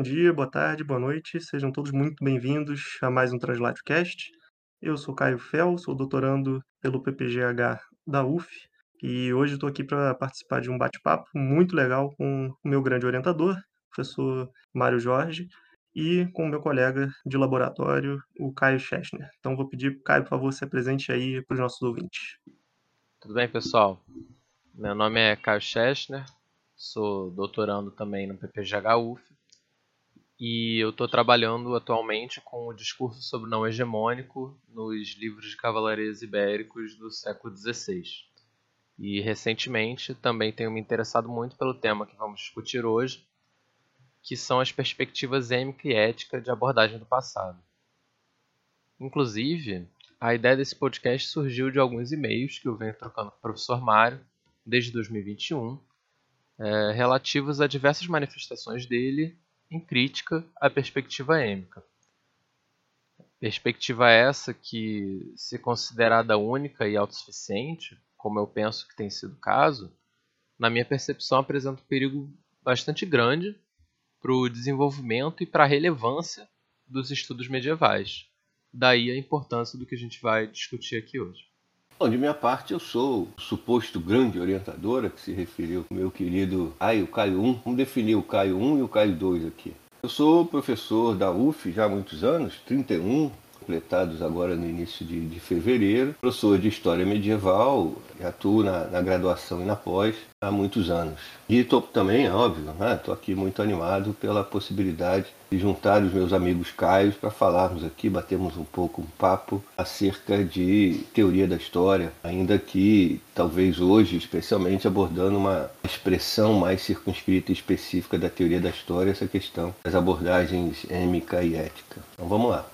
bom dia, boa tarde, boa noite. Sejam todos muito bem-vindos a mais um TranslatioCast. Eu sou Caio Fel, sou doutorando pelo PPGH da UF e hoje estou aqui para participar de um bate-papo muito legal com o meu grande orientador, professor Mário Jorge, e com o meu colega de laboratório, o Caio Chesner. Então vou pedir Caio, por favor, se apresente aí para os nossos ouvintes. Tudo bem, pessoal? Meu nome é Caio Chesner, sou doutorando também no PPGH UF e eu estou trabalhando atualmente com o discurso sobre o não hegemônico nos livros de cavalarias ibéricos do século XVI. E recentemente também tenho me interessado muito pelo tema que vamos discutir hoje, que são as perspectivas êmica e ética de abordagem do passado. Inclusive, a ideia desse podcast surgiu de alguns e-mails que eu venho trocando com o professor Mário desde 2021, é, relativos a diversas manifestações dele em crítica à perspectiva êmica. Perspectiva essa que, se considerada única e autossuficiente, como eu penso que tem sido o caso, na minha percepção apresenta um perigo bastante grande para o desenvolvimento e para a relevância dos estudos medievais. Daí a importância do que a gente vai discutir aqui hoje. Bom, de minha parte, eu sou o suposto grande orientador a que se referiu o meu querido Ai, o Caio 1. Vamos definir o Caio 1 e o Caio 2 aqui. Eu sou professor da UF já há muitos anos, 31, completados agora no início de, de fevereiro. Professor de História Medieval, atuo na, na, graduação e na pós há muitos anos. E estou também, é óbvio, estou né? aqui muito animado pela possibilidade de juntar os meus amigos Caios para falarmos aqui, batermos um pouco um papo acerca de teoria da história, ainda que talvez hoje, especialmente abordando uma expressão mais circunscrita e específica da teoria da história, essa questão das abordagens êmica e ética. Então vamos lá.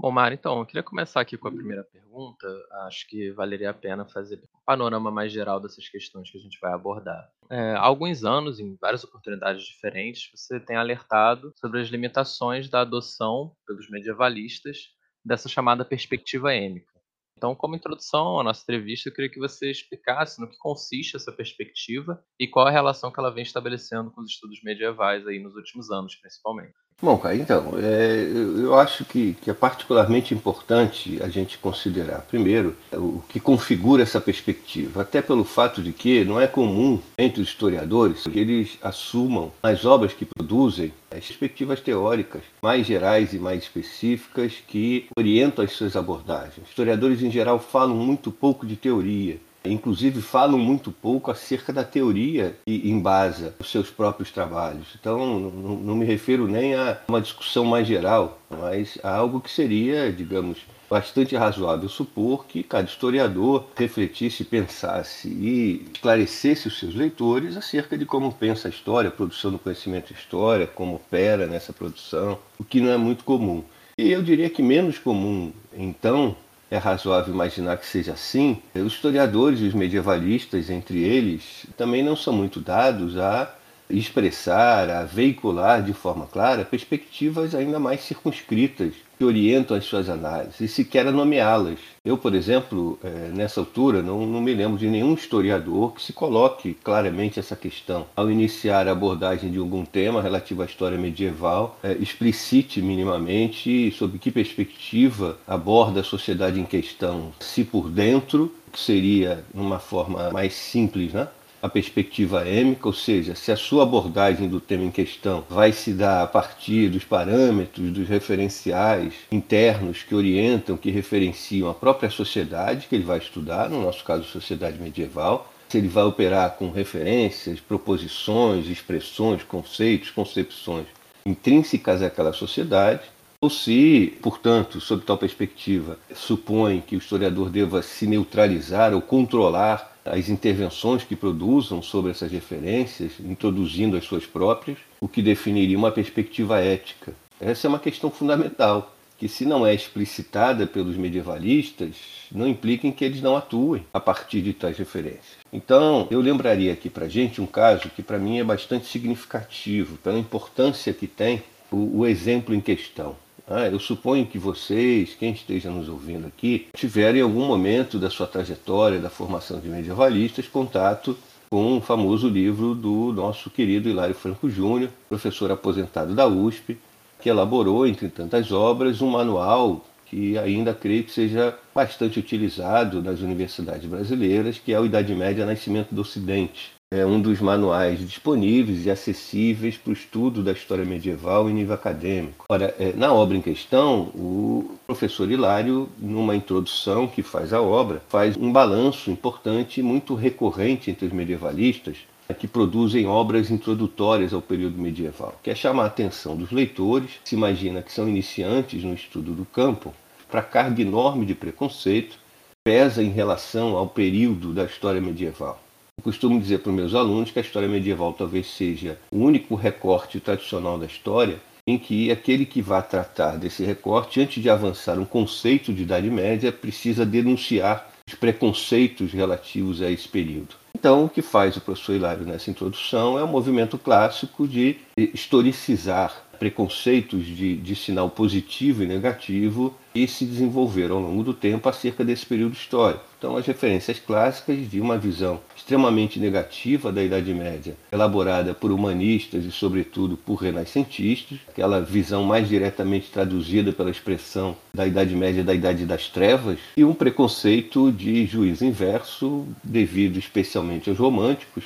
Bom, Mário, então, eu queria começar aqui com a primeira pergunta. Acho que valeria a pena fazer um panorama mais geral dessas questões que a gente vai abordar. É, há alguns anos, em várias oportunidades diferentes, você tem alertado sobre as limitações da adoção pelos medievalistas dessa chamada perspectiva êmica. Então, como introdução à nossa entrevista, eu queria que você explicasse no que consiste essa perspectiva e qual a relação que ela vem estabelecendo com os estudos medievais aí nos últimos anos, principalmente. Bom, cara, então, é, eu acho que, que, é particularmente importante a gente considerar, primeiro, o que configura essa perspectiva, até pelo fato de que não é comum entre os historiadores que eles assumam as obras que produzem as perspectivas teóricas mais gerais e mais específicas que orientam as suas abordagens. Historiadores, em geral, falam muito pouco de teoria Inclusive falam muito pouco acerca da teoria que embasa os seus próprios trabalhos. Então não, me refiro nem a uma discussão mais geral, mas a algo que seria, digamos, bastante razoável supor que cada historiador refletisse, pensasse e esclarecesse os seus leitores acerca de como pensa a história, a produção do conhecimento de história, como opera nessa produção, o que não é muito comum. E eu diria que menos comum, então, é razoável imaginar que seja assim, os historiadores os medievalistas, entre eles, também não são muito dados a expressar, a veicular de forma clara perspectivas ainda mais circunscritas que orientam as suas análises e sequer a nomeá-las. Eu, por exemplo, é, nessa altura, não, não, me lembro de nenhum historiador que se coloque claramente essa questão. Ao iniciar a abordagem de algum tema relativo à história medieval, é, explicite minimamente sobre que perspectiva aborda a sociedade em questão, se por dentro, que seria numa forma mais simples, né? A perspectiva êmica, ou seja, se a sua abordagem do tema em questão vai se dar a partir dos parâmetros, dos referenciais internos que orientam, que referenciam a própria sociedade que ele vai estudar, no nosso caso, sociedade medieval, se ele vai operar com referências, proposições, expressões, conceitos, concepções intrínsecas àquela sociedade, ou se, portanto, sob tal perspectiva, supõe que o historiador deva se neutralizar ou controlar as intervenções que produzam sobre essas referências, introduzindo as suas próprias, o que definiria uma perspectiva ética. Essa é uma questão fundamental, que se não é explicitada pelos medievalistas, não implica em que eles não atuem a partir de tais referências. Então, eu lembraria aqui para gente um caso que para mim é bastante significativo, pela importância que tem o, o exemplo em questão. Ah, eu suponho que vocês, quem esteja nos ouvindo aqui, tiveram em algum momento da sua trajetória da formação de medievalistas contato com o famoso livro do nosso querido Hilário Franco Júnior, professor aposentado da USP, que elaborou, entre tantas obras, um manual que ainda creio que seja bastante utilizado nas universidades brasileiras, que é o Idade Média Nascimento do Ocidente. É um dos manuais disponíveis e acessíveis para o estudo da história medieval em nível acadêmico. Ora, é, na obra em questão, o professor Hilário, numa introdução que faz à obra, faz um balanço importante e muito recorrente entre os medievalistas que produzem obras introdutórias ao período medieval, que é chamar a atenção dos leitores, se imagina que são iniciantes no estudo do campo, para a carga enorme de preconceito pesa em relação ao período da história medieval. Eu costumo dizer para os meus alunos que a história medieval talvez seja o único recorte tradicional da história em que aquele que vai tratar desse recorte, antes de avançar um conceito de Idade Média, precisa denunciar os preconceitos relativos a esse período. Então, o que faz o professor Hilário nessa introdução é um movimento clássico de historicizar preconceitos de, de sinal positivo e negativo e se desenvolveram ao longo do tempo acerca desse período histórico. Então, as referências clássicas de uma visão extremamente negativa da Idade Média, elaborada por humanistas e, sobretudo, por renascentistas, aquela visão mais diretamente traduzida pela expressão da Idade Média da Idade das Trevas, e um preconceito de juízo inverso, devido especialmente aos românticos,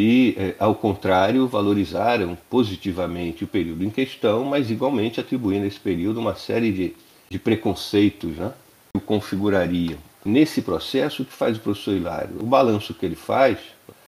e, é, ao contrário, valorizaram positivamente o período em questão, mas igualmente atribuindo a esse período uma série de, de preconceitos né, que o configurariam. Nesse processo, o que faz o professor Hilário? O balanço que ele faz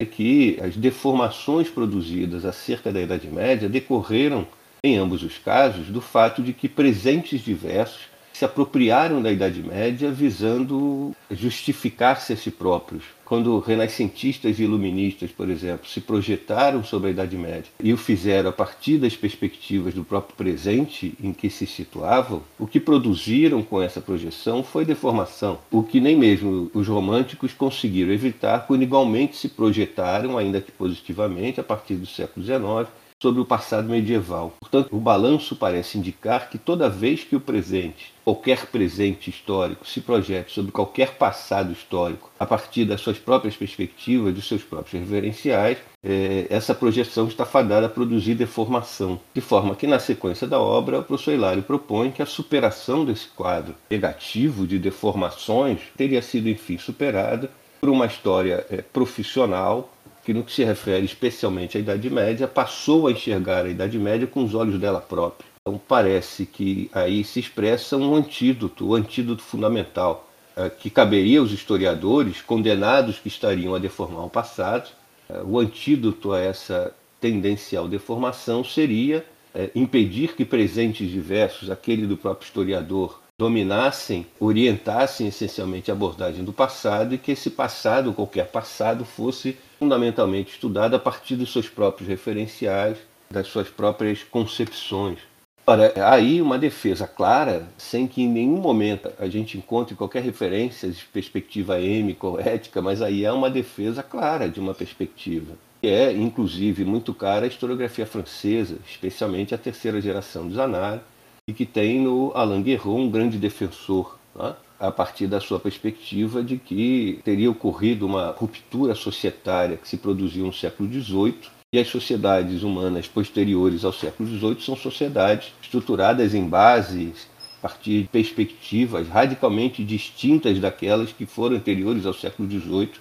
é que as deformações produzidas acerca da Idade Média decorreram, em ambos os casos, do fato de que presentes diversos se apropriaram da Idade Média visando justificar-se a si próprios. Quando renascentistas e iluministas, por exemplo, se projetaram sobre a Idade Média e o fizeram a partir das perspectivas do próprio presente em que se situavam, o que produziram com essa projeção foi deformação, o que nem mesmo os românticos conseguiram evitar quando igualmente se projetaram, ainda que positivamente, a partir do século XIX, sobre o passado medieval. Portanto, o balanço parece indicar que toda vez que o presente, qualquer presente histórico, se projete sobre qualquer passado histórico a partir das suas próprias perspectivas, dos seus próprios referenciais, é, essa projeção está fadada a produzir deformação. De forma que, na sequência da obra, o professor Hilário propõe que a superação desse quadro negativo de deformações teria sido, enfim, superada por uma história é, profissional que, no que se refere especialmente à Idade Média, passou a enxergar a Idade Média com os olhos dela própria. Então, parece que aí se expressa um antídoto, o um antídoto fundamental, eh, que caberia aos historiadores condenados que estariam a deformar o passado. Eh, o antídoto a essa tendencial deformação seria eh, impedir que presentes diversos, aquele do próprio historiador, dominassem, orientassem essencialmente a abordagem do passado e que esse passado, qualquer passado, fosse fundamentalmente estudado a partir dos seus próprios referenciais, das suas próprias concepções. Ora, aí uma defesa clara, sem que em nenhum momento a gente encontre qualquer referência de perspectiva êmica ou ética, mas aí é uma defesa clara de uma perspectiva. Que é, inclusive, muito cara a historiografia francesa, especialmente a terceira geração dos Zanardi, e que tem no Alain Guerrot um grande defensor, né? a partir da sua perspectiva de que teria ocorrido uma ruptura societária que se produziu no século XVIII e as sociedades humanas posteriores ao século XVIII são sociedades estruturadas em bases a partir de perspectivas radicalmente distintas daquelas que foram anteriores ao século XVIII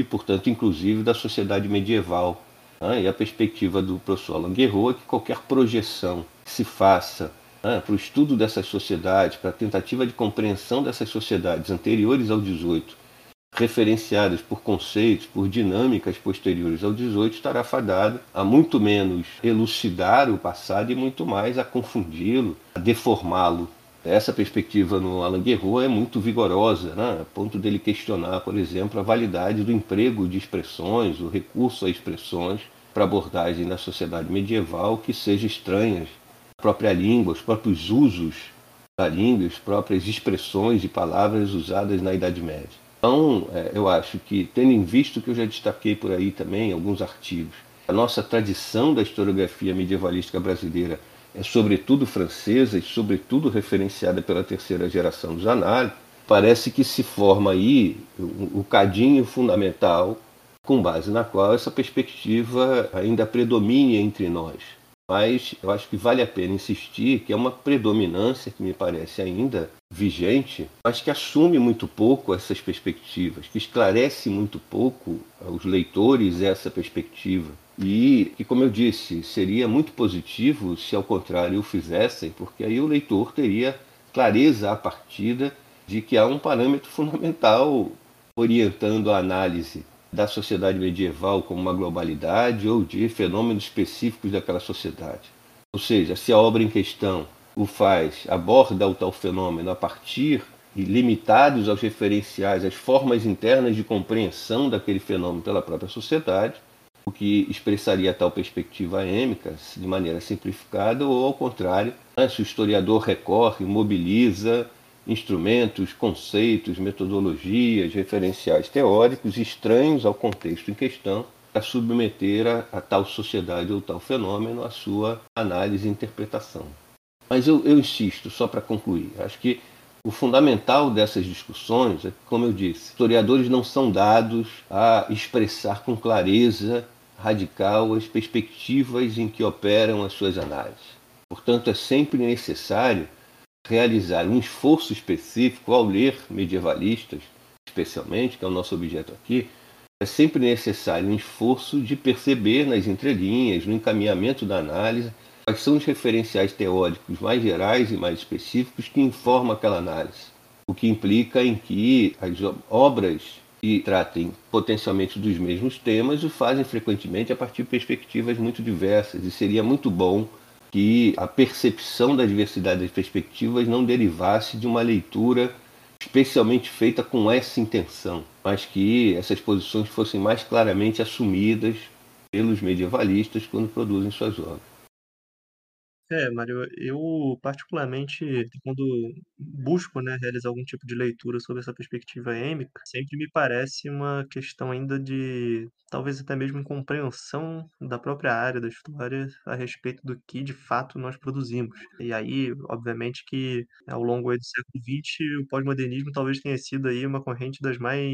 e, portanto, inclusive da sociedade medieval. Né? E a perspectiva do professor Alain Guerrot é que qualquer projeção que se faça né, para o estudo dessas sociedades, para a tentativa de compreensão dessas sociedades anteriores ao 18, referenciadas por conceitos, por dinâmicas posteriores ao 18, estará fadado a muito menos elucidar o passado e muito mais a confundi-lo, a deformá-lo. Essa perspectiva no Alain Guerrot é muito vigorosa, né? a ponto dele questionar, por exemplo, a validade do emprego de expressões, o recurso a expressões para abordagem na sociedade medieval que seja estranhas própria língua, os próprios usos da língua, as próprias expressões e palavras usadas na Idade Média. Então, é, eu acho que, tendo em vista que eu já destaquei por aí também alguns artigos, a nossa tradição da historiografia medievalística brasileira é sobretudo francesa e sobretudo referenciada pela terceira geração dos análises, parece que se forma aí o, cadinho fundamental com base na qual essa perspectiva ainda predomine entre nós. Mas eu acho que vale a pena insistir que é uma predominância que me parece ainda vigente, mas que assume muito pouco essas perspectivas, que esclarece muito pouco aos leitores essa perspectiva. E que, como eu disse, seria muito positivo se ao contrário o fizessem, porque aí o leitor teria clareza a partida de que há um parâmetro fundamental orientando a análise da sociedade medieval como uma globalidade ou de fenômenos específicos daquela sociedade. Ou seja, se a obra em questão o faz, aborda o tal fenômeno a partir e limitados aos referenciais, às formas internas de compreensão daquele fenômeno pela própria sociedade, o que expressaria tal perspectiva êmica de maneira simplificada, ou ao contrário, né, se o historiador recorre, mobiliza instrumentos, conceitos, metodologias, referenciais teóricos estranhos ao contexto em questão para submeter a, a, tal sociedade ou tal fenômeno à sua análise e interpretação. Mas eu, eu insisto, só para concluir, acho que o fundamental dessas discussões é que, como eu disse, historiadores não são dados a expressar com clareza radical as perspectivas em que operam as suas análises. Portanto, é sempre necessário realizar um esforço específico ao ler medievalistas, especialmente, que é o nosso objeto aqui, é sempre necessário um esforço de perceber nas entrelinhas, no encaminhamento da análise, quais são os referenciais teóricos mais gerais e mais específicos que informam aquela análise. O que implica em que as obras que tratem potencialmente dos mesmos temas o fazem frequentemente a partir de perspectivas muito diversas, e seria muito bom que a percepção da diversidade das perspectivas não derivasse de uma leitura especialmente feita com essa intenção, mas que essas posições fossem mais claramente assumidas pelos medievalistas quando produzem suas obras. É, Mário, eu particularmente, quando busco, né, realizar algum tipo de leitura sobre essa perspectiva êmica, sempre me parece uma questão ainda de, talvez até mesmo compreensão da própria área da história a respeito do que de fato nós produzimos. E aí, obviamente que ao longo do século XX, o pós-modernismo talvez tenha sido aí uma corrente das mais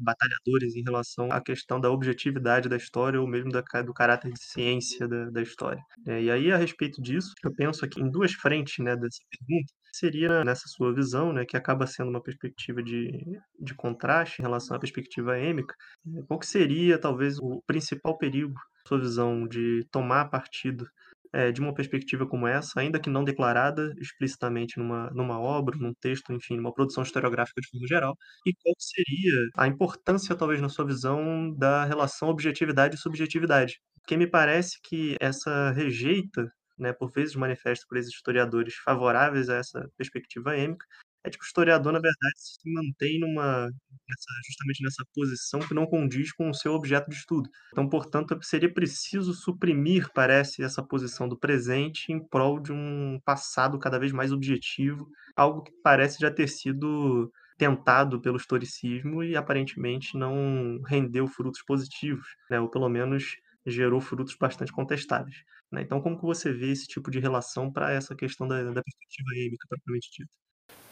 batalhadoras em relação à questão da objetividade da história ou mesmo da, do caráter de ciência da, da história. É, e aí, a respeito disso, eu penso aqui em duas frentes né, dessa pergunta. Seria nessa sua visão, né, que acaba sendo uma perspectiva de, de contraste em relação à perspectiva êmica, né, qual que seria talvez o principal perigo, sua visão, de tomar partido é, de uma perspectiva como essa, ainda que não declarada explicitamente numa, numa obra, num texto, enfim, numa produção historiográfica de forma geral, e qual seria a importância, talvez, na sua visão, da relação objetividade e subjetividade. Porque me parece que essa rejeita né, por vezes manifesta por esses historiadores favoráveis a essa perspectiva êmica, é que o historiador, na verdade, se mantém numa, nessa, justamente nessa posição que não condiz com o seu objeto de estudo. Então, portanto, seria preciso suprimir, parece, essa posição do presente em prol de um passado cada vez mais objetivo, algo que parece já ter sido tentado pelo historicismo e aparentemente não rendeu frutos positivos, né? ou pelo menos gerou frutos bastante contestáveis. Né? Então, como que você vê esse tipo de relação para essa questão da, da perspectiva êmica propriamente dita?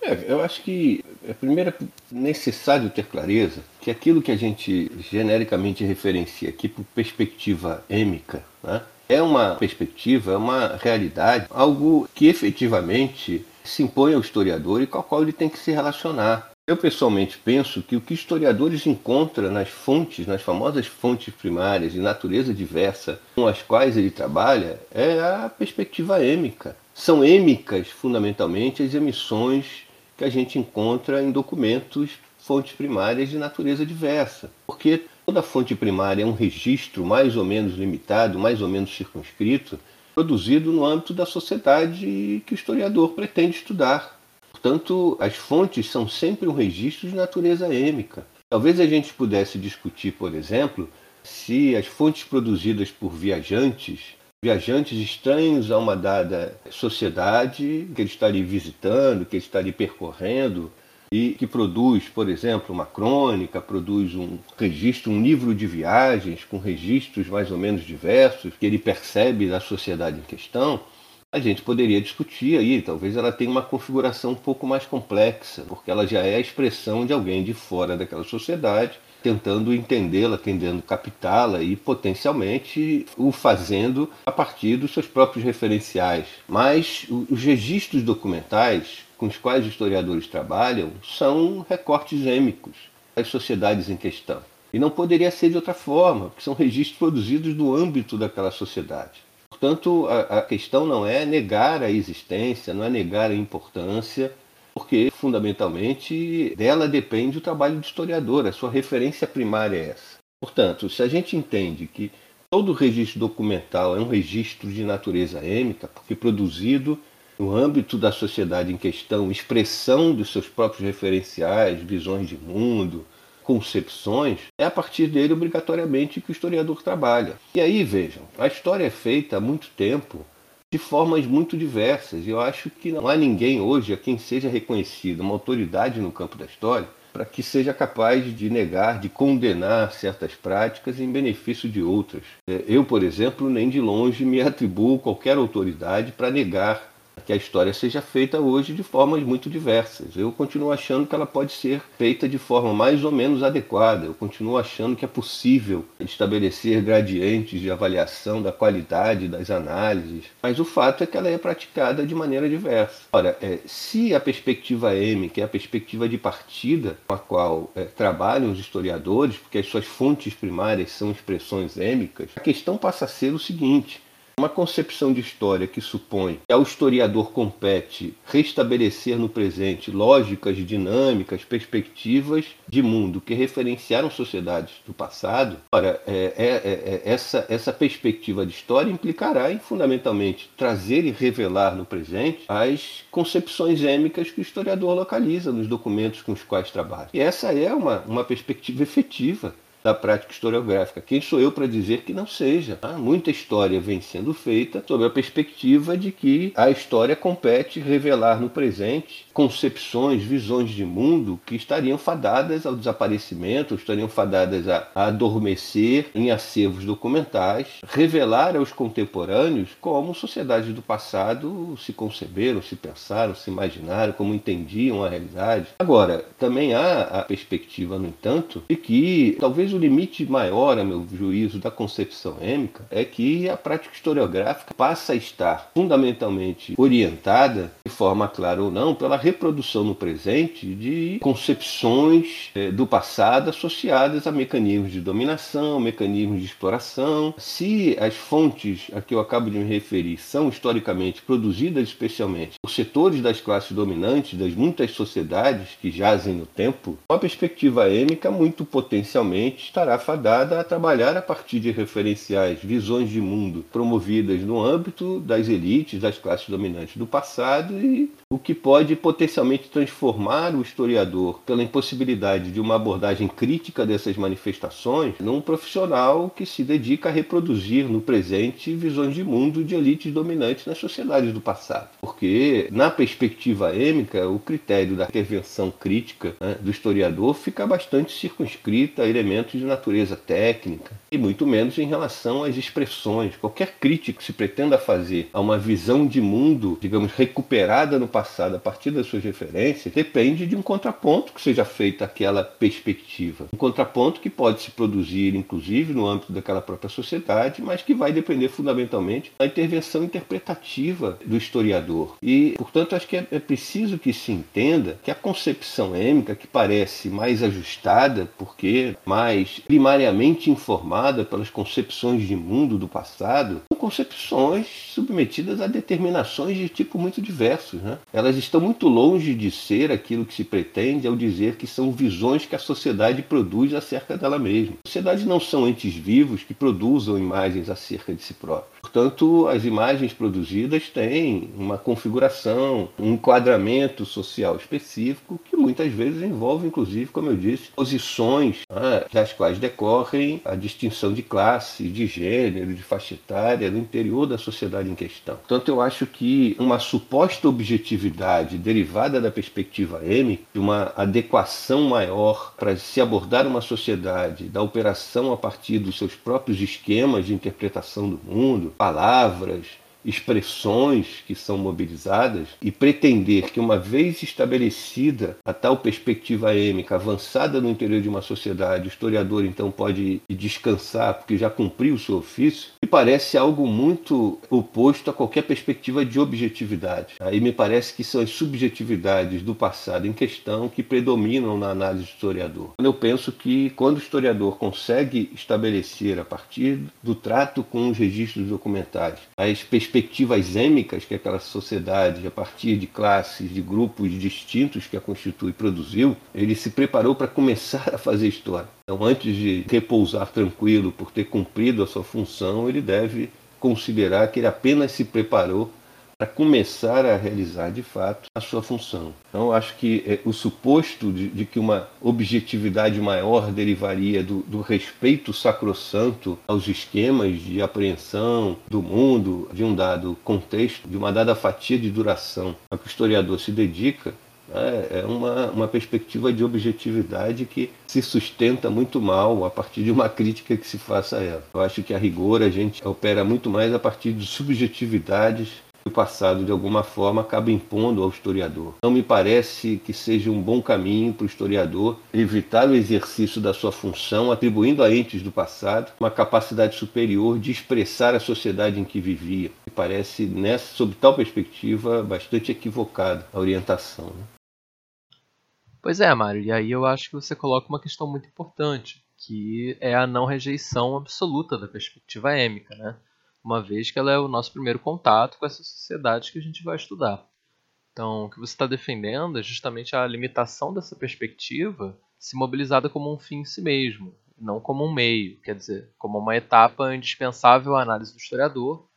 É, eu acho que é primeiro necessário ter clareza que aquilo que a gente genericamente referencia aqui por perspectiva êmica né, é uma perspectiva, é uma realidade, algo que efetivamente se impõe ao historiador e com o qual ele tem que se relacionar. Eu pessoalmente penso que o que historiadores encontram nas fontes, nas famosas fontes primárias de natureza diversa com as quais ele trabalha, é a perspectiva êmica. São êmicas, fundamentalmente, as emissões que a gente encontra em documentos, fontes primárias de natureza diversa. Porque toda fonte primária é um registro mais ou menos limitado, mais ou menos circunscrito, produzido no âmbito da sociedade que o historiador pretende estudar. Portanto, as fontes são sempre um registro de natureza êmica. Talvez a gente pudesse discutir, por exemplo, se as fontes produzidas por viajantes, viajantes estranhos a uma dada sociedade que ele está ali visitando, que ele está ali percorrendo, e que produz, por exemplo, uma crônica, produz um registro, um livro de viagens com registros mais ou menos diversos que ele percebe da sociedade em questão, a gente poderia discutir aí, talvez ela tenha uma configuração um pouco mais complexa, porque ela já é a expressão de alguém de fora daquela sociedade tentando entendê-la, tentando captá-la e potencialmente o fazendo a partir dos seus próprios referenciais. Mas os registros documentais com os quais os historiadores trabalham são recortes êmicos das sociedades em questão. E não poderia ser de outra forma, porque são registros produzidos no âmbito daquela sociedade. Portanto, a, a questão não é negar a existência, não é negar a importância, porque fundamentalmente dela depende o trabalho do historiador, a sua referência primária é essa. Portanto, se a gente entende que todo registro documental é um registro de natureza êmica, porque produzido no âmbito da sociedade em questão, expressão dos seus próprios referenciais, visões de mundo, concepções, é a partir dele obrigatoriamente que o historiador trabalha. E aí, vejam, a história é feita há muito tempo de formas muito diversas. E eu acho que não há ninguém hoje a quem seja reconhecido uma autoridade no campo da história para que seja capaz de negar, de condenar certas práticas em benefício de outras. É, eu, por exemplo, nem de longe me atribuo qualquer autoridade para negar que a história seja feita hoje de formas muito diversas. Eu continuo achando que ela pode ser feita de forma mais ou menos adequada. Eu continuo achando que é possível estabelecer gradientes de avaliação da qualidade das análises, mas o fato é que ela é praticada de maneira diversa. Ora, é, se a perspectiva M, que é a perspectiva de partida com a qual é, trabalham os historiadores, porque as suas fontes primárias são expressões êmicas, a questão passa a ser o seguinte: uma concepção de história que supõe que ao historiador compete restabelecer no presente lógicas dinâmicas, perspectivas de mundo que referenciaram sociedades do passado, ora, é, é, é, é, essa, essa perspectiva de história implicará em fundamentalmente trazer e revelar no presente as concepções êmicas que o historiador localiza nos documentos com os quais trabalha. E essa é uma, uma perspectiva efetiva da prática historiográfica. Quem sou eu para dizer que não seja? Ah, muita história vem sendo feita sob a perspectiva de que a história compete revelar no presente concepções, visões de mundo que estariam fadadas ao desaparecimento, estariam fadadas a, adormecer em acervos documentais, revelar aos contemporâneos como sociedades do passado se conceberam, se pensaram, se imaginaram, como entendiam a realidade. Agora, também há a perspectiva, no entanto, de que talvez o limite maior, a meu juízo, da concepção êmica é que a prática historiográfica passa a estar fundamentalmente orientada, de forma clara ou não, pela reprodução no presente de concepções é, do passado associadas a mecanismos de dominação, mecanismos de exploração. Se as fontes a que eu acabo de me referir são historicamente produzidas especialmente por setores das classes dominantes das muitas sociedades que jazem no tempo, uma perspectiva êmica muito potencialmente estará fadada a trabalhar a partir de referenciais, visões de mundo promovidas no âmbito das elites, das classes dominantes do passado e o que pode potencialmente transformar o historiador pela impossibilidade de uma abordagem crítica dessas manifestações num profissional que se dedica a reproduzir no presente visões de mundo de elites dominantes nas sociedades do passado. Porque, na perspectiva êmica, o critério da intervenção crítica né, do historiador fica bastante circunscrito a elementos de natureza técnica e muito menos em relação às expressões. Qualquer crítico que se pretenda fazer a uma visão de mundo, digamos, recuperada no passado a partir das suas referências, depende de um contraponto que seja feito àquela perspectiva. Um contraponto que pode se produzir, inclusive, no âmbito daquela própria sociedade, mas que vai depender fundamentalmente da intervenção interpretativa do historiador. E, portanto, acho que é, é preciso que se entenda que a concepção êmica, que parece mais ajustada, porque mais primariamente informada pelas concepções de mundo do passado, são concepções submetidas a determinações de tipo muito diversos. Né? Elas estão muito longe de ser aquilo que se pretende ao dizer que são visões que a sociedade produz acerca dela mesma. Sociedades não são entes vivos que produzam imagens acerca de si próprios. Portanto, as imagens produzidas têm uma configuração, um enquadramento social específico que muitas vezes envolve, inclusive, como eu disse, posições né, das quais decorrem a distinção de classe, de gênero, de faixa etária no interior da sociedade em questão. Portanto, eu acho que uma suposta objetividade derivada da perspectiva M, de uma adequação maior para se abordar uma sociedade da operação a partir dos seus próprios esquemas de interpretação do mundo, palavras expressões que são mobilizadas e pretender que, uma vez estabelecida a tal perspectiva êmica avançada no interior de uma sociedade, o historiador então pode descansar porque já cumpriu o seu ofício, me parece algo muito oposto a qualquer perspectiva de objetividade. Aí me parece que são as subjetividades do passado em questão que predominam na análise do historiador. Eu penso que quando o historiador consegue estabelecer a partir do trato com os registros documentais as perspectivas êmicas que aquela sociedade, a partir de classes, de grupos distintos que a constitui, produziu, ele se preparou para começar a fazer história. Então, antes de repousar tranquilo por ter cumprido a sua função, ele deve considerar que ele apenas se preparou para começar a realizar de fato a sua função. Então, acho que é, o suposto de, de, que uma objetividade maior derivaria do, do, respeito sacrossanto aos esquemas de apreensão do mundo, de um dado contexto, de uma dada fatia de duração a que o historiador se dedica, é, é uma, uma perspectiva de objetividade que se sustenta muito mal a partir de uma crítica que se faça a ela. Eu acho que a rigor a gente opera muito mais a partir de subjetividades que o passado de alguma forma acaba impondo ao historiador. Não me parece que seja um bom caminho para o historiador evitar o exercício da sua função, atribuindo a entes do passado uma capacidade superior de expressar a sociedade em que vivia. Me parece, nessa, sob tal perspectiva, bastante equivocada a orientação. Né? Pois é, Mário, e aí eu acho que você coloca uma questão muito importante, que é a não rejeição absoluta da perspectiva êmica, né? uma vez que ela é o nosso primeiro contato com essa sociedade que a gente vai estudar. Então, o que você está defendendo é justamente a limitação dessa perspectiva se mobilizada como um fim em si mesmo, não como um meio, quer dizer, como uma etapa indispensável à análise do historiador,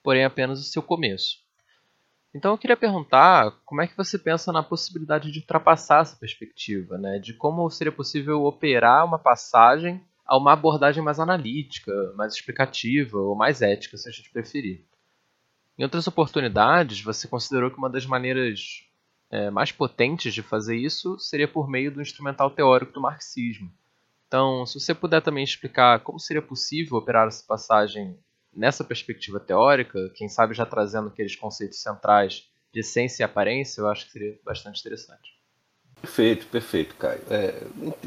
porém apenas o seu começo. Então eu queria perguntar como é que você pensa na possibilidade de ultrapassar essa perspectiva, né? de como seria possível operar uma passagem a uma abordagem mais analítica, mais explicativa ou mais ética, se a gente preferir. Em outras oportunidades, você considerou que uma das maneiras é, mais potentes de fazer isso seria por meio do instrumental teórico do marxismo. Então, se você puder também explicar como seria possível operar essa passagem nessa perspectiva teórica, quem sabe já trazendo aqueles conceitos centrais de essência e aparência, eu acho que seria bastante interessante. Perfeito, perfeito, Caio. É,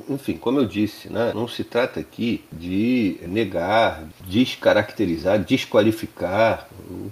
enfim, como eu disse, né, não se trata aqui de negar, descaracterizar, desqualificar,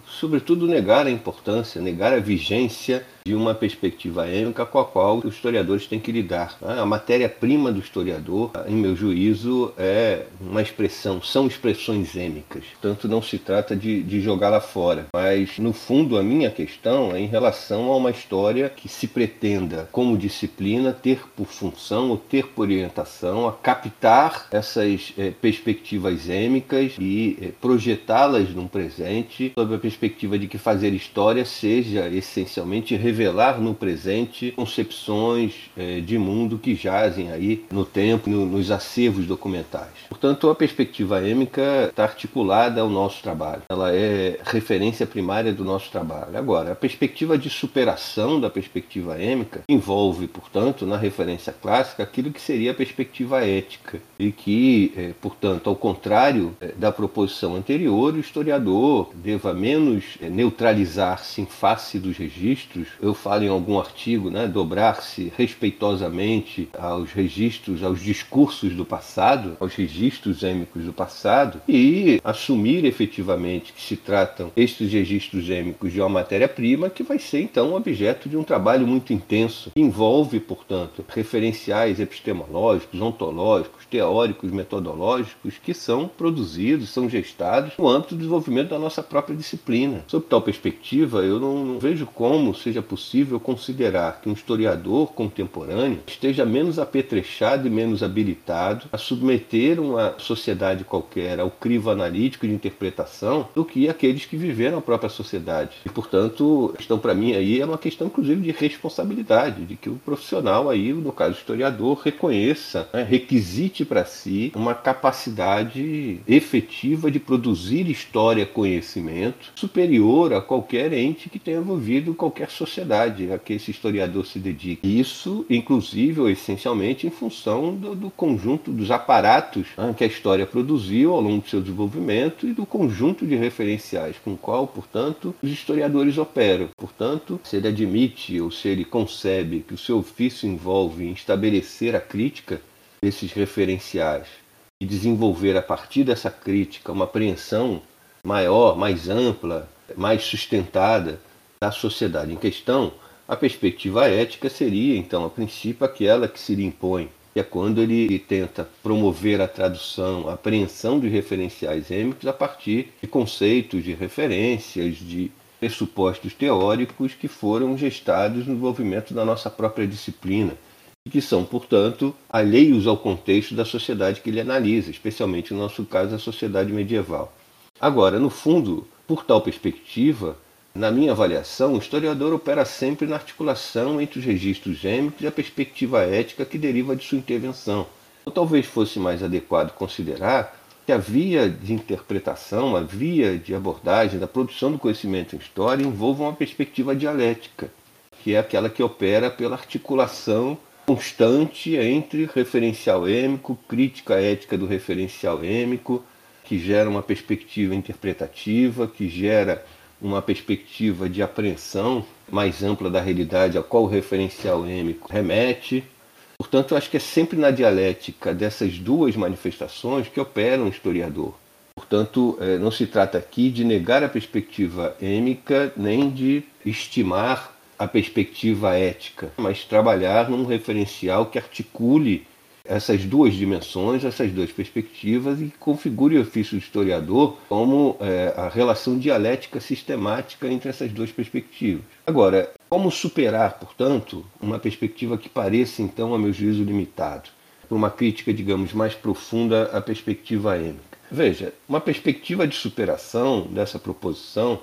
sobretudo negar a importância, negar a vigência de uma perspectiva êmica com a qual os historiadores têm que lidar. Né? A matéria-prima do historiador, em meu juízo, é uma expressão, são expressões êmicas. Portanto, não se trata de, de jogá-la fora. Mas, no fundo, a minha questão é em relação a uma história que se pretenda, como disciplina, ter por função ou ter por orientação a captar essas é, perspectivas êmicas e é, projetá-las num presente sob a perspectiva de que fazer história seja essencialmente revelar no presente concepções é, de mundo que jazem aí no tempo, no, nos acervos documentais. Portanto, a perspectiva êmica está articulada ao nosso trabalho. Ela é referência primária do nosso trabalho. Agora, a perspectiva de superação da perspectiva êmica envolve, portanto, na referência clássica, aquilo que seria a perspectiva ética e que, é, portanto, ao contrário é, da proposição anterior, o historiador deva menos é, neutralizar-se em face dos registros eu falo em algum artigo, né, dobrar-se respeitosamente aos registros, aos discursos do passado, aos registros êmicos do passado, e assumir efetivamente que se tratam estes registros êmicos de uma matéria-prima que vai ser então objeto de um trabalho muito intenso, que envolve, portanto, referenciais epistemológicos, ontológicos, teóricos, metodológicos que são produzidos, são gestados no âmbito do desenvolvimento da nossa própria disciplina. Sob tal perspectiva, eu não, não vejo como seja possível considerar que um historiador contemporâneo esteja menos apetrechado e menos habilitado a submeter uma sociedade qualquer ao crivo analítico de interpretação do que aqueles que viveram a própria sociedade. E, portanto, a questão para mim aí é uma questão, inclusive, de responsabilidade, de que o profissional aí, no caso historiador, reconheça, né, requisite para si uma capacidade efetiva de produzir história, conhecimento, superior a qualquer ente que tenha envolvido qualquer sociedade a que esse historiador se dedica. Isso, inclusive, ou essencialmente, em função do, do conjunto dos aparatos né, que a história produziu ao longo do seu desenvolvimento e do conjunto de referenciais com o qual, portanto, os historiadores operam. Portanto, se ele admite ou se ele concebe que o seu ofício envolve em estabelecer a crítica desses referenciais e desenvolver a partir dessa crítica uma apreensão maior, mais ampla, mais sustentada da sociedade em questão, a perspectiva ética seria, então, a princípio, aquela que se lhe impõe, é quando ele tenta promover a tradução, a apreensão de referenciais êmicos a partir de conceitos, de referências, de pressupostos teóricos que foram gestados no desenvolvimento da nossa própria disciplina e que são, portanto, alheios ao contexto da sociedade que ele analisa, especialmente no nosso caso a sociedade medieval. Agora, no fundo, por tal perspectiva, na minha avaliação, o historiador opera sempre na articulação entre os registros gêmicos e a perspectiva ética que deriva de sua intervenção. Ou talvez fosse mais adequado considerar que a via de interpretação, a via de abordagem da produção do conhecimento em história envolva uma perspectiva dialética, que é aquela que opera pela articulação constante entre referencial êmico, crítica ética do referencial êmico, que gera uma perspectiva interpretativa, que gera uma perspectiva de apreensão mais ampla da realidade a qual o referencial êmico remete. Portanto, eu acho que é sempre na dialética dessas duas manifestações que opera um historiador. Portanto, eh, não se trata aqui de negar a perspectiva êmica nem de estimar a perspectiva ética, mas trabalhar num referencial que articule essas duas dimensões, essas duas perspectivas e configure o ofício do historiador como é, a relação dialética sistemática entre essas duas perspectivas. Agora, como superar, portanto, uma perspectiva que pareça, então, a meu juízo, limitado, por uma crítica, digamos, mais profunda à perspectiva êmica? Veja, uma perspectiva de superação dessa proposição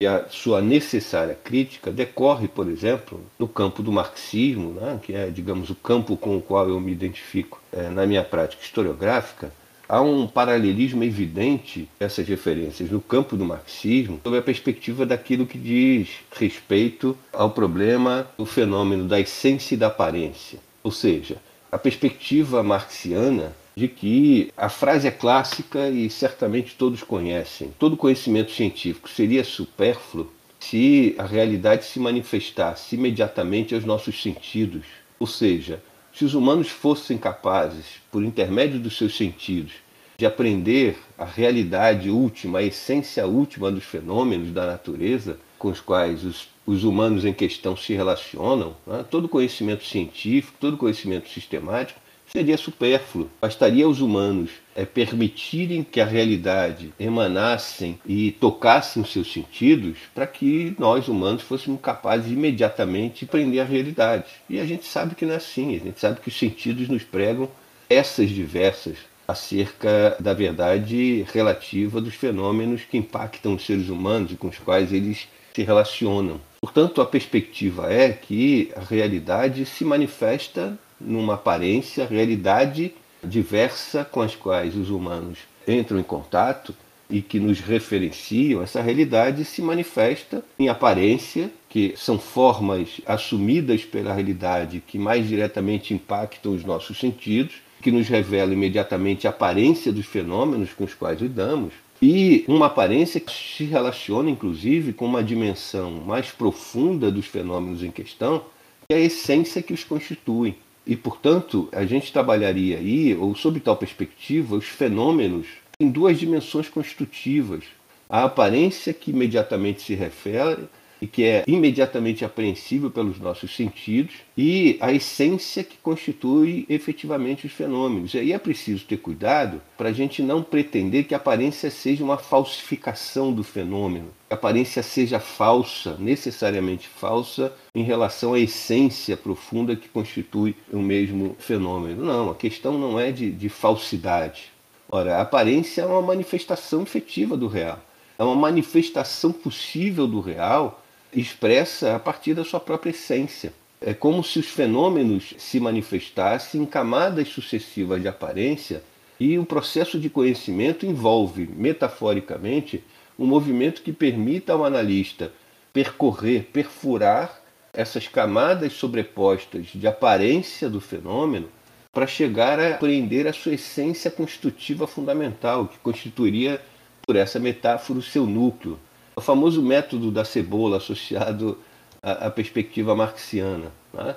e a sua necessária crítica decorre, por exemplo, no campo do marxismo, né, que é, digamos, o campo com o qual eu me identifico é, na minha prática historiográfica. Há um paralelismo evidente dessas referências no campo do marxismo sob a perspectiva daquilo que diz respeito ao problema do fenômeno da essência e da aparência. Ou seja, a perspectiva marxiana de que a frase é clássica e certamente todos conhecem. Todo conhecimento científico seria supérfluo se a realidade se manifestasse imediatamente aos nossos sentidos. Ou seja, se os humanos fossem capazes, por intermédio dos seus sentidos, de aprender a realidade última, a essência última dos fenômenos da natureza com os quais os, os humanos em questão se relacionam, né? todo conhecimento científico, todo conhecimento sistemático, seria supérfluo. Bastaria aos humanos é, permitirem que a realidade emanassem e tocassem os seus sentidos para que nós, humanos, fôssemos capazes de imediatamente prender a realidade. E a gente sabe que não é assim. A gente sabe que os sentidos nos pregam essas diversas acerca da verdade relativa dos fenômenos que impactam os seres humanos e com os quais eles se relacionam. Portanto, a perspectiva é que a realidade se manifesta numa aparência, realidade diversa com as quais os humanos entram em contato e que nos referenciam, essa realidade se manifesta em aparência, que são formas assumidas pela realidade que mais diretamente impactam os nossos sentidos, que nos revelam imediatamente a aparência dos fenômenos com os quais lidamos, e uma aparência que se relaciona inclusive com uma dimensão mais profunda dos fenômenos em questão, que é a essência que os constitui. E, portanto, a gente trabalharia aí, ou sob tal perspectiva, os fenômenos em duas dimensões constitutivas. A aparência que imediatamente se refere e que é imediatamente apreensível pelos nossos sentidos, e a essência que constitui efetivamente os fenômenos. E aí é preciso ter cuidado para a gente não pretender que a aparência seja uma falsificação do fenômeno, que a aparência seja falsa, necessariamente falsa, em relação à essência profunda que constitui o mesmo fenômeno. Não, a questão não é de, de falsidade. Ora, a aparência é uma manifestação efetiva do real. É uma manifestação possível do real expressa a partir da sua própria essência. É como se os fenômenos se manifestassem em camadas sucessivas de aparência e o processo de conhecimento envolve, metaforicamente, um movimento que permita ao analista percorrer, perfurar essas camadas sobrepostas de aparência do fenômeno para chegar a compreender a sua essência constitutiva fundamental, que constituiria, por essa metáfora, o seu núcleo. O famoso método da cebola associado à, à perspectiva marxiana. Né?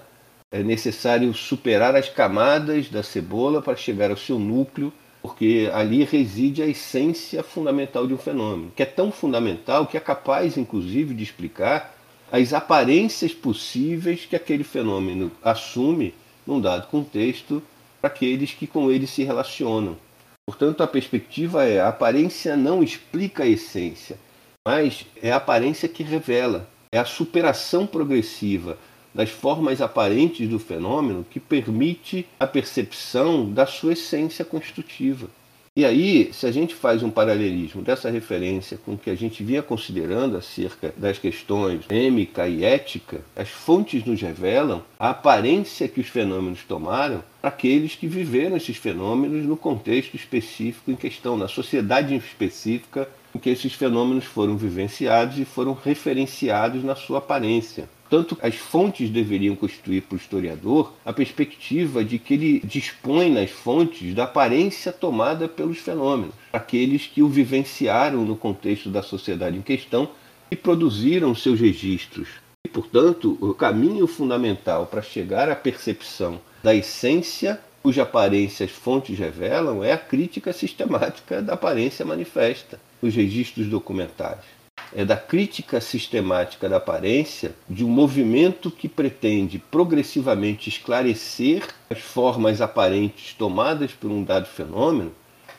É necessário superar as camadas da cebola para chegar ao seu núcleo, porque ali reside a essência fundamental de um fenômeno, que é tão fundamental que é capaz, inclusive, de explicar as aparências possíveis que aquele fenômeno assume num dado contexto para aqueles que com ele se relacionam. Portanto, a perspectiva é a aparência não explica a essência, mas é a aparência que revela, é a superação progressiva das formas aparentes do fenômeno que permite a percepção da sua essência constitutiva. E aí, se a gente faz um paralelismo dessa referência com o que a gente vinha considerando acerca das questões êmica e ética, as fontes nos revelam a aparência que os fenômenos tomaram para aqueles que viveram esses fenômenos no contexto específico em questão, na sociedade específica em que esses fenômenos foram vivenciados e foram referenciados na sua aparência. Tanto as fontes deveriam constituir para o historiador a perspectiva de que ele dispõe nas fontes da aparência tomada pelos fenômenos, aqueles que o vivenciaram no contexto da sociedade em questão e produziram seus registros. E, portanto, o caminho fundamental para chegar à percepção da essência cuja aparência as fontes revelam é a crítica sistemática da aparência manifesta, os registros documentais é da crítica sistemática da aparência de um movimento que pretende progressivamente esclarecer as formas aparentes tomadas por um dado fenômeno,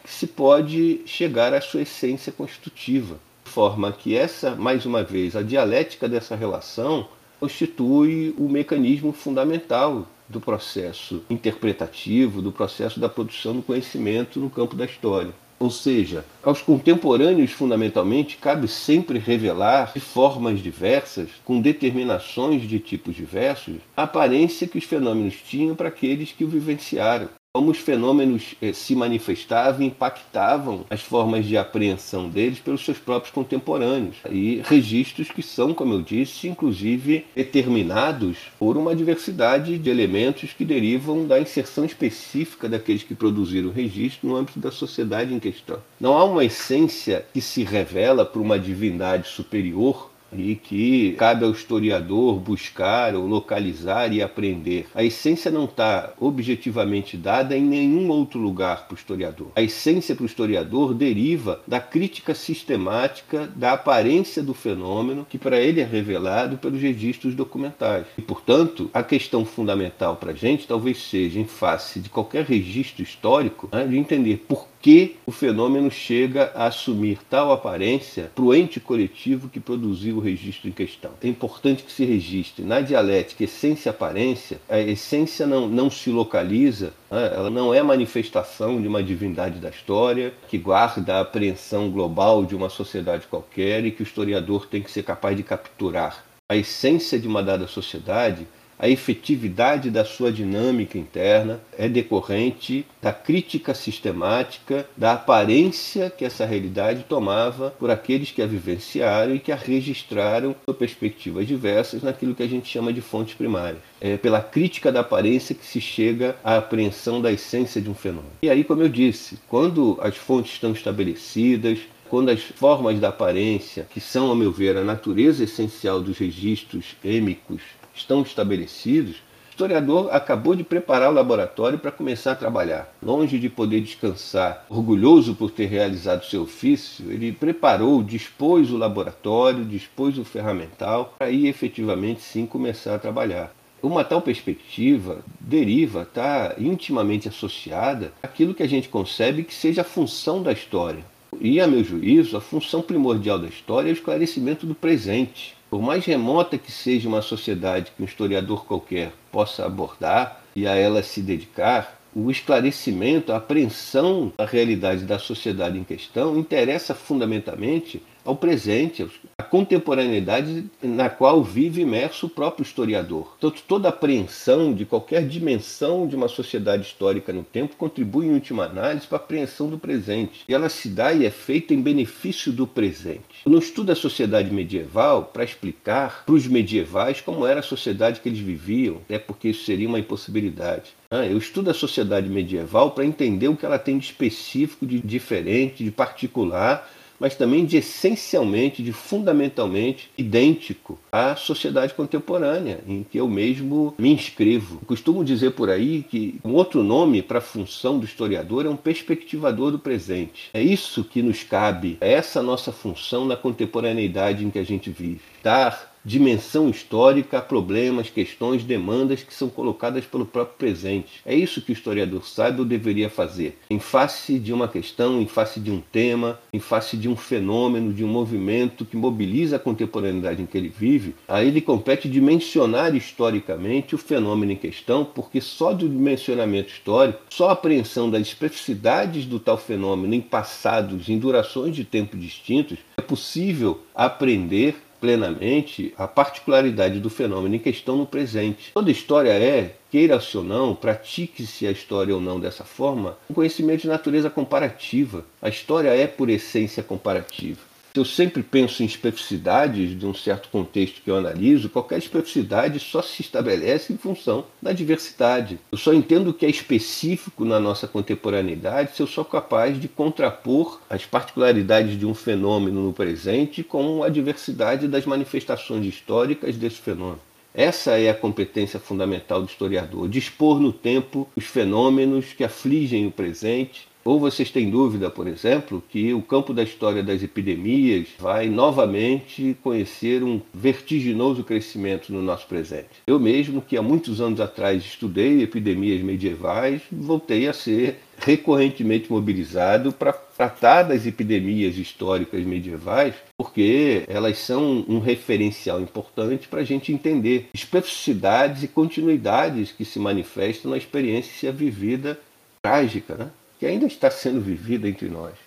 que se pode chegar à sua essência constitutiva, de forma que essa, mais uma vez, a dialética dessa relação constitui o mecanismo fundamental do processo interpretativo, do processo da produção do conhecimento no campo da história. Ou seja, aos contemporâneos, fundamentalmente, cabe sempre revelar, de formas diversas, com determinações de tipos diversos, a aparência que os fenômenos tinham para aqueles que o vivenciaram como os fenômenos eh, se manifestavam e impactavam as formas de apreensão deles pelos seus próprios contemporâneos. E registros que são, como eu disse, inclusive determinados por uma diversidade de elementos que derivam da inserção específica daqueles que produziram o registro no âmbito da sociedade em questão. Não há uma essência que se revela por uma divindade superior e que cabe ao historiador buscar ou localizar e aprender. A essência não está objetivamente dada em nenhum outro lugar para o historiador. A essência para o historiador deriva da crítica sistemática da aparência do fenômeno que para ele é revelado pelos registros documentais. E, portanto, a questão fundamental para a gente talvez seja, em face de qualquer registro histórico, né, de entender por que o fenômeno chega a assumir tal aparência para o ente coletivo que produziu o registro em questão. É importante que se registre na dialética essência e aparência, a essência não, não se localiza, né? ela não é manifestação de uma divindade da história que guarda a apreensão global de uma sociedade qualquer e que o historiador tem que ser capaz de capturar. A essência de uma dada sociedade a efetividade da sua dinâmica interna é decorrente da crítica sistemática da aparência que essa realidade tomava por aqueles que a vivenciaram e que a registraram sob perspectivas diversas naquilo que a gente chama de fontes primárias. É pela crítica da aparência que se chega à apreensão da essência de um fenômeno. E aí, como eu disse, quando as fontes estão estabelecidas, quando as formas da aparência, que são, a meu ver, a natureza essencial dos registros êmicos, estão estabelecidos, o historiador acabou de preparar o laboratório para começar a trabalhar. Longe de poder descansar, orgulhoso por ter realizado seu ofício, ele preparou, dispôs o laboratório, dispôs o ferramental para ir efetivamente sim começar a trabalhar. Uma tal perspectiva deriva, está intimamente associada àquilo que a gente concebe que seja a função da história. E, a meu juízo, a função primordial da história é o esclarecimento do presente. Por mais remota que seja uma sociedade que um historiador qualquer possa abordar e a ela se dedicar, o esclarecimento, a apreensão da realidade da sociedade em questão interessa fundamentalmente ao presente, à contemporaneidade na qual vive imerso o próprio historiador. Então, toda apreensão de qualquer dimensão de uma sociedade histórica no tempo contribui, em última análise, para a apreensão do presente. E ela se dá e é feita em benefício do presente. Eu não estudo a sociedade medieval para explicar para os medievais como era a sociedade que eles viviam, até porque isso seria uma impossibilidade. Ah, eu estudo a sociedade medieval para entender o que ela tem de específico, de diferente, de particular mas também de essencialmente, de fundamentalmente idêntico à sociedade contemporânea, em que eu mesmo me inscrevo. Eu costumo dizer por aí que um outro nome para a função do historiador é um perspectivador do presente. É isso que nos cabe, é essa nossa função na contemporaneidade em que a gente vive. Dar dimensão histórica problemas, questões, demandas que são colocadas pelo próprio presente. É isso que o historiador sabe ou deveria fazer. Em face de uma questão, em face de um tema, em face de um fenômeno, de um movimento que mobiliza a contemporaneidade em que ele vive, a ele compete dimensionar historicamente o fenômeno em questão, porque só do dimensionamento histórico, só a apreensão das especificidades do tal fenômeno em passados, em durações de tempo distintos, é possível aprender plenamente a particularidade do fenômeno em questão no presente. Toda história é, queira-se ou não, pratique-se a história ou não dessa forma, um conhecimento de natureza comparativa. A história é, por essência, comparativa eu sempre penso em especificidades de um certo contexto que eu analiso, qualquer especificidade só se estabelece em função da diversidade. Eu só entendo o que é específico na nossa contemporaneidade se eu sou capaz de contrapor as particularidades de um fenômeno no presente com a diversidade das manifestações históricas desse fenômeno. Essa é a competência fundamental do historiador: dispor no tempo os fenômenos que afligem o presente ou vocês têm dúvida, por exemplo, que o campo da história das epidemias vai novamente conhecer um vertiginoso crescimento no nosso presente. Eu mesmo, que há muitos anos atrás estudei epidemias medievais, voltei a ser recorrentemente mobilizado para tratar das epidemias históricas medievais, porque elas são um referencial importante para a gente entender especificidades e continuidades que se manifestam na experiência vivida trágica, né? Que ainda está sendo vivida entre nós.